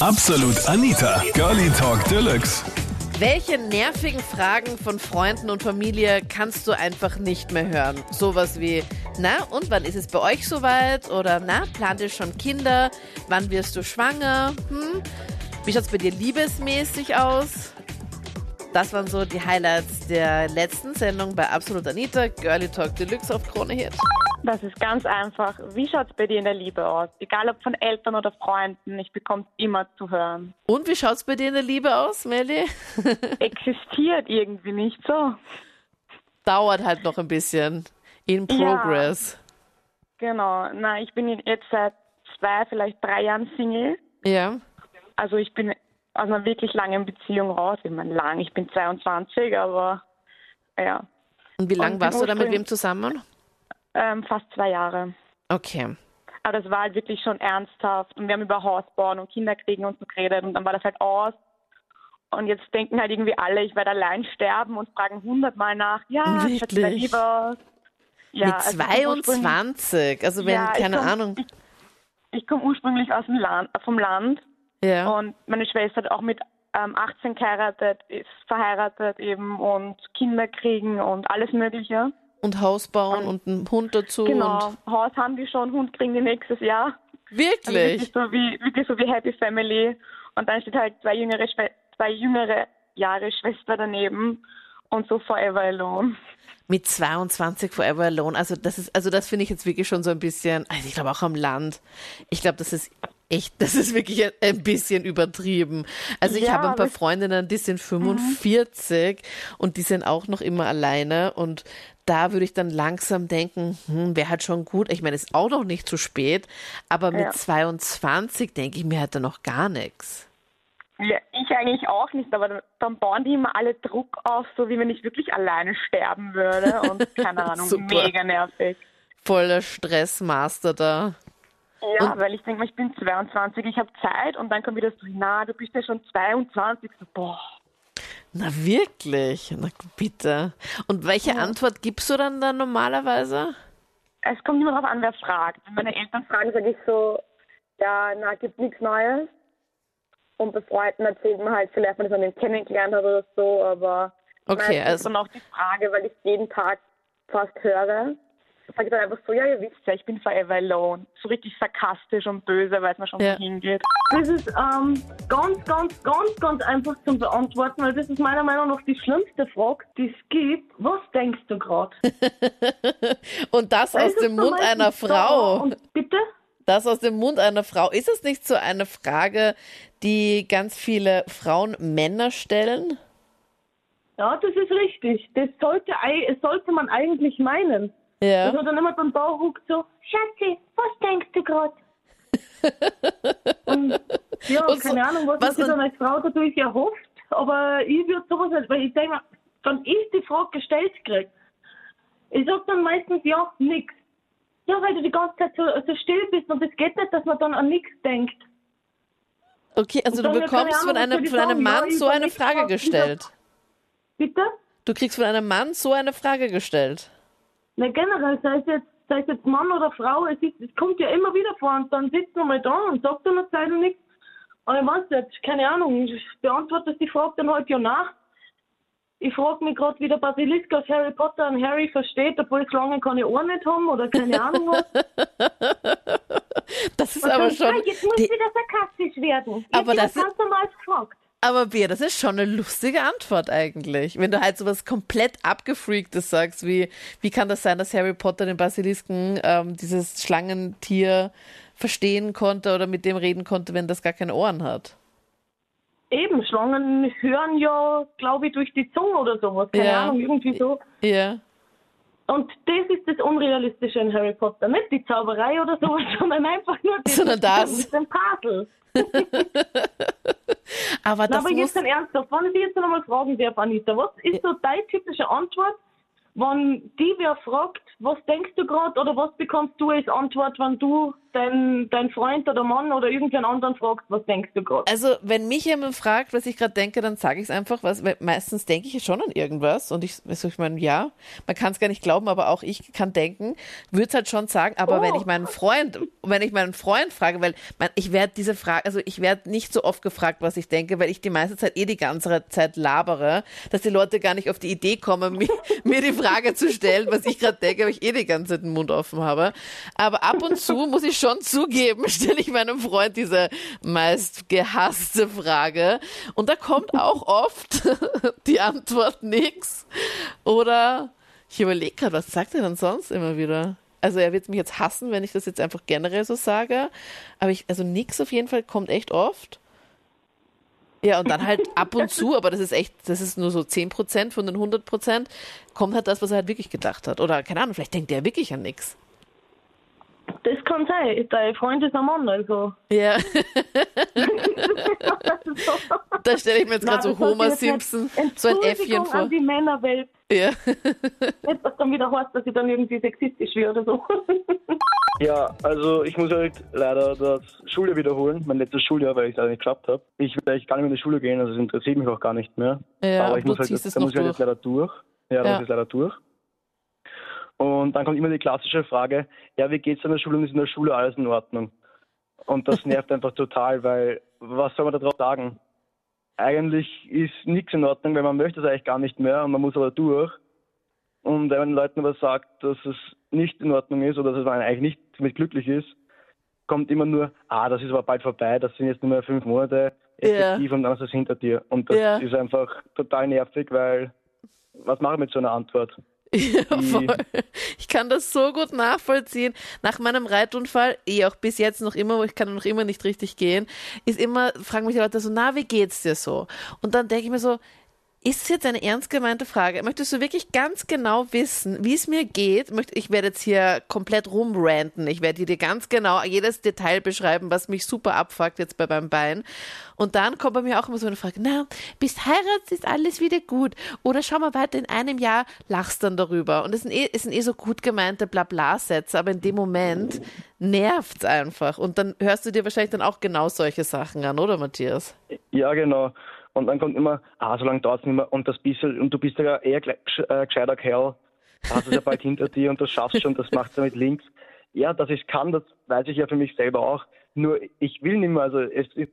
Absolut Anita, Girlie Talk Deluxe. Welche nervigen Fragen von Freunden und Familie kannst du einfach nicht mehr hören? Sowas wie, na, und wann ist es bei euch soweit? Oder, na, plant ihr schon Kinder? Wann wirst du schwanger? Hm? Wie schaut's bei dir liebesmäßig aus? Das waren so die Highlights der letzten Sendung bei Absolut Anita, Girlie Talk Deluxe auf Krone Hit. Das ist ganz einfach. Wie schaut es bei dir in der Liebe aus? Egal ob von Eltern oder Freunden, ich bekomme immer zu hören. Und wie schaut's bei dir in der Liebe aus, Melly? Existiert irgendwie nicht so. Dauert halt noch ein bisschen. In progress. Ja, genau. Na, ich bin jetzt seit zwei, vielleicht drei Jahren Single. Ja. Also ich bin aus einer wirklich langen Beziehung raus. Ich meine, lang, ich bin 22, aber ja. Und wie lange warst du da mit wem zusammen? Ähm, fast zwei Jahre. Okay. Aber das war halt wirklich schon ernsthaft. Und wir haben über Haus bauen und Kinder kriegen und so geredet. Und dann war das halt aus. Und jetzt denken halt irgendwie alle, ich werde allein sterben und fragen hundertmal nach. Ja, ich hätte lieber. Ja, mit also 22? Also wenn, Ja, keine komm- Ahnung. Ich, ich komme ursprünglich aus dem Land, vom Land. Ja. Und meine Schwester hat auch mit ähm, 18 geheiratet, ist verheiratet eben und Kinder kriegen und alles Mögliche. Und Haus bauen und einen Hund dazu. Genau. Und Haus haben die schon, Hund kriegen die nächstes Jahr. Also wirklich? wirklich so wie wirklich so wie Happy Family. Und dann steht halt zwei jüngere Schwe zwei jüngere Jahre Schwester daneben und so Forever Alone. Mit 22 Forever Alone. Also das ist, also das finde ich jetzt wirklich schon so ein bisschen, also ich glaube auch am Land. Ich glaube, das ist echt, das ist wirklich ein- bisschen übertrieben. Also ich Ja, habe ein paar Freundinnen, die sind 45 und die sind auch noch immer alleine und da würde ich dann langsam denken, hm, wäre halt schon gut. Ich meine, es ist auch noch nicht zu spät, aber mit Ja. 22 denke ich mir halt dann noch gar nichts. Ja, ich eigentlich auch nicht, aber dann- dann bauen die immer alle Druck auf, so wie wenn ich wirklich alleine sterben würde. Und keine Ahnung, mega nervig. Voller Stressmaster da. Ja, weil ich denke mal, ich bin 22, ich habe Zeit und dann kommt wieder so, na, du bist ja schon 22. So, boah. Na wirklich? Na bitte. Und welche Antwort gibst du dann da normalerweise? Es kommt immer darauf an, wer fragt. Wenn meine Eltern fragen, sage ich so, ja, na, gibt nichts Neues. Und bei Freunden erzählt man halt vielleicht, wenn man den kennengelernt hat oder so, aber Okay, also- dann auch die Frage, weil ich jeden Tag fast höre, sage ich dann einfach so, ja, ihr wisst ja, ich bin forever alone. So richtig sarkastisch und böse, weiß man schon, Ja. wo hingeht. Das ist ähm, ganz, ganz, ganz, ganz einfach zum Beantworten, weil das ist meiner Meinung nach die schlimmste Frage, die es gibt. Was denkst du gerade? Und das aus dem Mund einer Frau. Und bitte? Das aus dem Mund einer Frau. Ist es nicht so eine Frage, die ganz viele Frauen Männer stellen? Ja, das ist richtig. Das sollte, sollte man eigentlich meinen. Dass Ja. man dann immer beim Bauch ruckt so, Schatzi, was denkst du gerade? und ja, Und so- keine Ahnung, was, was und- dann als Frau dadurch erhofft, aber ich würde sowas nicht, weil ich denke mir, wenn ich die Frage gestellt kriege, ich sag dann meistens ja, nix. Ja, weil du die ganze Zeit so, so still bist und es geht nicht, dass man dann an nichts denkt. Okay, also du dann, bekommst von Ahnung, was von ich einem? Mann Ja, ich so eine Frage gestellt. Bitte? Du kriegst von einem Mann so eine Frage gestellt. Na generell, sei es jetzt, sei es jetzt Mann oder Frau, es, ist, es kommt ja immer wieder vor und dann sitzt man mal da und sagt dann eine Zeit lang nichts. Und ich weiß nicht, keine Ahnung, ich beantworte die Frage dann halt ja nach. Ich frage mich gerade, wie der Basilisk aus Harry Potter und Harry versteht, obwohl es lange keine Ohren nicht haben oder keine Ahnung was. Das ist Und aber dann, schon. jetzt muss wieder sarkastisch werden. Ich Aber das ist- ganz normal gefragt. Aber Bea, das ist schon eine lustige Antwort eigentlich. Wenn du halt so was komplett abgefreaktes sagst, wie, wie kann das sein, dass Harry Potter den Basilisken, ähm, dieses Schlangentier, verstehen konnte oder mit dem reden konnte, wenn das gar keine Ohren hat? Eben, Schlangen hören ja, glaube ich, durch die Zunge oder sowas. Keine Ja. Ahnung, irgendwie so. Ja. Und das ist das Unrealistische in Harry Potter. Nicht die Zauberei oder sowas, sondern einfach nur das, Sondern das. mit dem Puzzle. Aber Na, das aber muss, jetzt dann ernsthaft, wenn ich dich jetzt noch einmal fragen darf, Anita, was ist so deine typische Antwort, wenn die wer fragt, was denkst du gerade oder was bekommst du als Antwort, wenn du dein, dein Freund oder Mann oder irgendeinen anderen fragst, was denkst du gerade? Also, wenn mich jemand fragt, was ich gerade denke, dann sage ich es einfach, was, weil meistens denke ich schon an irgendwas und ich, also ich meine, ja, man kann es gar nicht glauben, aber auch ich kann denken, würde es halt schon sagen, aber Oh. wenn ich meinen Freund, wenn ich meinen Freund frage, weil man, ich werde diese Frage, also ich werde nicht so oft gefragt, was ich denke, weil ich die meiste Zeit eh die ganze Zeit labere, dass die Leute gar nicht auf die Idee kommen, mir, mir die Frage zu stellen, was ich gerade denke, weil ich eh die ganze Zeit den Mund offen habe. Aber ab und zu muss ich schon zugeben, stelle ich meinem Freund diese meist gehasste Frage. Und da kommt auch oft die Antwort nix. Oder ich überlege gerade, was sagt er denn sonst immer wieder? Also er wird mich jetzt hassen, wenn ich das jetzt einfach generell so sage. Aber ich, also nix auf jeden Fall kommt echt oft. Ja, und dann halt ab und zu, aber das ist echt, das ist nur so 10% von den 100%, kommt halt das, was er halt wirklich gedacht hat. Oder keine Ahnung, vielleicht denkt er wirklich an nix. Das kann sein. Dein Freund ist ein Mann, also. Ja, da stelle ich mir jetzt gerade so Homer jetzt Simpson, so ein Äffchen vor. an die Männerwelt. Ja. Nicht, dass dann wieder heißt, dass ich dann irgendwie sexistisch werde oder so. Ja, also ich muss halt leider das Schuljahr wiederholen, mein letztes Schuljahr, weil ich es leider nicht geschafft habe. Ich will eigentlich gar nicht mehr in die Schule gehen, also es interessiert mich auch gar nicht mehr. Ja, Aber ich muss halt, es da muss ich halt jetzt leider durch. Ja, da Ja. muss ich leider durch. Und dann kommt immer die klassische Frage, ja, wie geht's an der Schule und ist in der Schule alles in Ordnung? Und das nervt einfach total, weil was soll man da drauf sagen? Eigentlich ist nichts in Ordnung, weil man möchte es eigentlich gar nicht mehr und man muss aber durch. Und wenn man den Leuten aber sagt, dass es nicht in Ordnung ist oder dass man eigentlich nicht damit glücklich ist, kommt immer nur, ah, das ist aber bald vorbei, das sind jetzt nur mehr fünf Monate effektiv und dann ist es hinter dir. Und das Ja. ist einfach total nervig, weil was mache ich mit so einer Antwort? Ja, Die- voll. Ich kann das so gut nachvollziehen. Nach meinem Reitunfall, eh auch bis jetzt noch immer, ich kann noch immer nicht richtig gehen, ist immer, fragen mich die Leute so, na, wie geht's dir so? Und dann denke ich mir so, ist es jetzt eine ernst gemeinte Frage? Möchtest du wirklich ganz genau wissen, wie es mir geht? Ich werde jetzt hier komplett rumranten. Ich werde dir ganz genau jedes Detail beschreiben, was mich super abfuckt jetzt bei meinem Bein. Und dann kommt bei mir auch immer so eine Frage, na, bis Heirat ist alles wieder gut. Oder schau mal weiter, in einem Jahr lachst dann darüber. Und es sind eh, es sind eh so gut gemeinte Blabla-Sätze, aber in dem Moment nervt's einfach. Und dann hörst du dir wahrscheinlich dann auch genau solche Sachen an, oder Matthias? Ja, genau. Und dann kommt immer, ah, so lange dauert es nicht mehr und das bisschen, und du bist ja eher äh, gescheiter Kerl, hast es ja bald hinter dir und das schaffst du schon, das machst du mit links. Ja, dass ich kann, das weiß ich ja für mich selber auch. Nur ich will nicht mehr, also es ist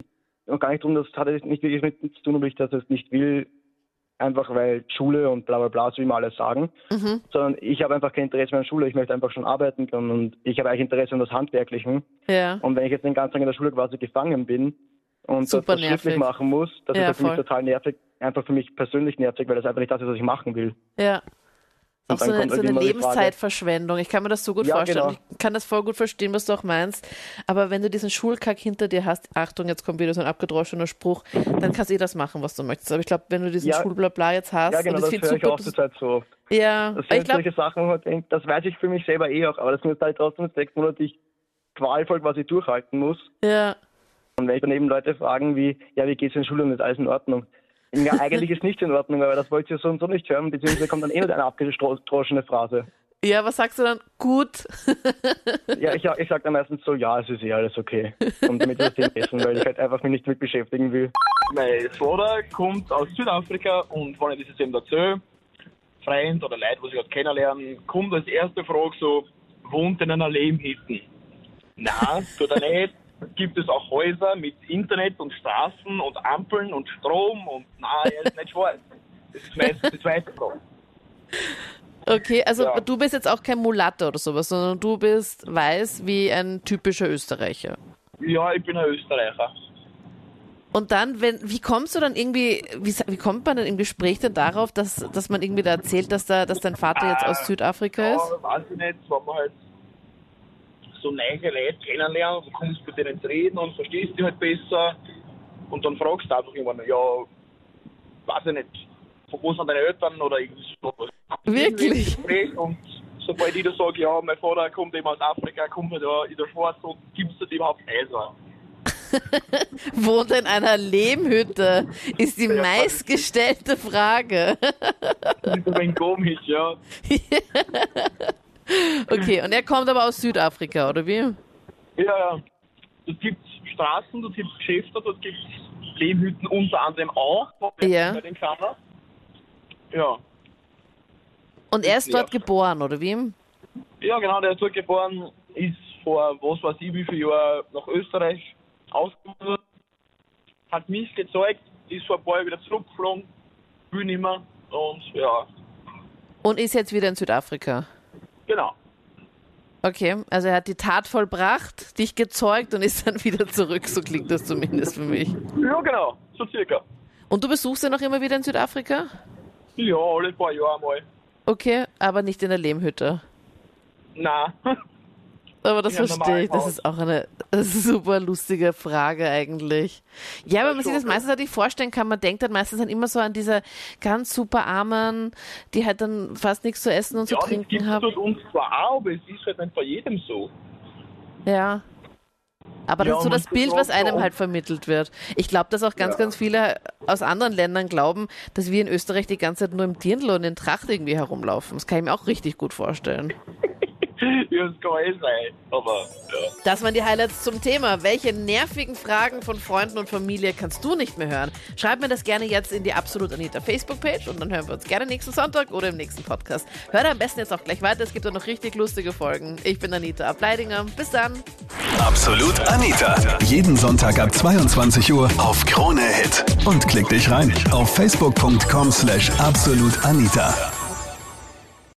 gar nicht drum, das hat nicht wirklich mit zu tun, ob ich das jetzt nicht will, einfach weil Schule und bla bla bla, so wie immer alle sagen, Mhm. sondern ich habe einfach kein Interesse mehr an Schule, ich möchte einfach schon arbeiten können und ich habe eigentlich Interesse an das Handwerklichen. Ja. Und wenn ich jetzt den ganzen Tag in der Schule quasi gefangen bin und das, Super das schriftlich nervig. machen muss, das Ja, ist für mich voll. total nervig, einfach für mich persönlich nervig, weil das einfach nicht das ist, was ich machen will. Ja. Auch Und so dann eine, so eine Lebenszeit-Verschwendung. Ich kann mir das so gut Ja, vorstellen. genau. Ich kann das voll gut verstehen, was du auch meinst. Aber wenn du diesen Schulkack hinter dir hast, Achtung, jetzt kommt wieder so ein abgedroschener Spruch, dann kannst du eh das machen, was du möchtest. Aber ich glaube, wenn du diesen Ja. Schulblabla jetzt hast, Ja, genau, und das das höre ich auch zur Zeit so oft. ja, Das ich sind glaube, solche Sachen, das weiß ich für mich selber eh auch, aber das sind halt trotzdem sechs Monate, die ich qualvoll quasi durchhalten muss. ja, Und wenn ich dann eben Leute fragen wie, ja, wie geht's in der Schule und ist alles in Ordnung? Ja, eigentlich ist nichts in Ordnung, aber das wollt ihr so und so nicht hören, beziehungsweise kommt dann eh nicht eine abgedroschene Phrase. ja, was sagst du dann? Gut. Ja, ich, ich sage dann meistens so, ja, es ist eh alles okay. Und damit das Thema essen, weil ich halt einfach mich nicht damit beschäftigen will. Mein Vater kommt aus Südafrika und wenn ich das eben erzähle, Freund oder Leute, die ich gerade kennenlernen, kommt als erste Frage so, wohnt in einer Lehmhütte? Nein, tut er nicht. Gibt es auch Häuser mit Internet und Straßen und Ampeln und Strom und nein, er ist nicht schwarz. Das ist meistens die zweite Frage. Okay, also Ja. du bist jetzt auch kein Mulatte oder sowas, sondern du bist weiß wie ein typischer Österreicher. Ja, ich bin ein Österreicher. Und dann, wenn, wie kommst du dann irgendwie, wie, wie kommt man dann im Gespräch dann darauf, dass, dass man irgendwie da erzählt, dass da, dass dein Vater jetzt aus Südafrika ist? Ja, weiß ich nicht, wenn man halt so neue Leute kennenlernt, du kommst mit denen zu reden und verstehst die halt besser und dann fragst du einfach irgendwann, ja, weiß ich nicht, von wo sind deine Eltern oder irgendwie so. Wirklich? Und sobald ich da sage, ja, mein Vater kommt eben aus Afrika, kommt halt ja in der Schwarz und gibst du dir überhaupt Eis Wohnt in einer Lehmhütte, ist die Ja, meistgestellte Frage. Das ist ein komisch, ja. Okay, und er kommt aber aus Südafrika, oder wie? Ja, ja. Dort gibt es Straßen, dort gibt es Geschäfte, dort gibt es Lehmhütten unter anderem auch. Ja. Bei den Kleinen. Ja. Und er ist Ja. dort geboren, oder wie? Ja, genau, der ist dort geboren, ist vor was weiß ich wie viel Jahren nach Österreich ausgewandert, hat mich gezeigt, ist vor ein paar Jahren wieder zurückgeflogen, will nicht mehr und ja, Und ist jetzt wieder in Südafrika. Genau. Okay, also er hat die Tat vollbracht, dich gezeugt und ist dann wieder zurück, so klingt das zumindest für mich. Ja, genau, so circa. Und du besuchst ihn noch immer wieder in Südafrika? Ja, alle paar Jahre mal. Okay, aber nicht in der Lehmhütte. Nein. Aber das Ja, verstehe ich. Das ist auch eine super lustige Frage eigentlich. Ja, weil man sich das ja. meistens halt nicht vorstellen kann. Man denkt dann meistens dann immer so an diese ganz super Armen, die halt dann fast nichts zu essen und zu ja, das trinken haben. dort uns zwar auch, aber es ist halt nicht bei jedem so. Ja. Aber Ja, das ist so das das Bild, was einem halt vermittelt wird. Ich glaube, dass auch ganz, Ja. ganz viele aus anderen Ländern glauben, dass wir in Österreich die ganze Zeit nur im Dirndl und in Tracht irgendwie herumlaufen. Das kann ich mir auch richtig gut vorstellen. Kann eh sein, aber ja. Das waren die Highlights zum Thema. Welche nervigen Fragen von Freunden und Familie kannst du nicht mehr hören? Schreib mir das gerne jetzt in die Absolut Anita Facebook-Page und dann hören wir uns gerne nächsten Sonntag oder im nächsten Podcast. Hör da am besten jetzt auch gleich weiter. Es gibt da noch richtig lustige Folgen. Ich bin Anita Ableidinger. Bis dann. Absolut Anita. Jeden Sonntag ab 22 Uhr auf Krone Hit. Und klick dich rein auf facebook.com slash absolutanita.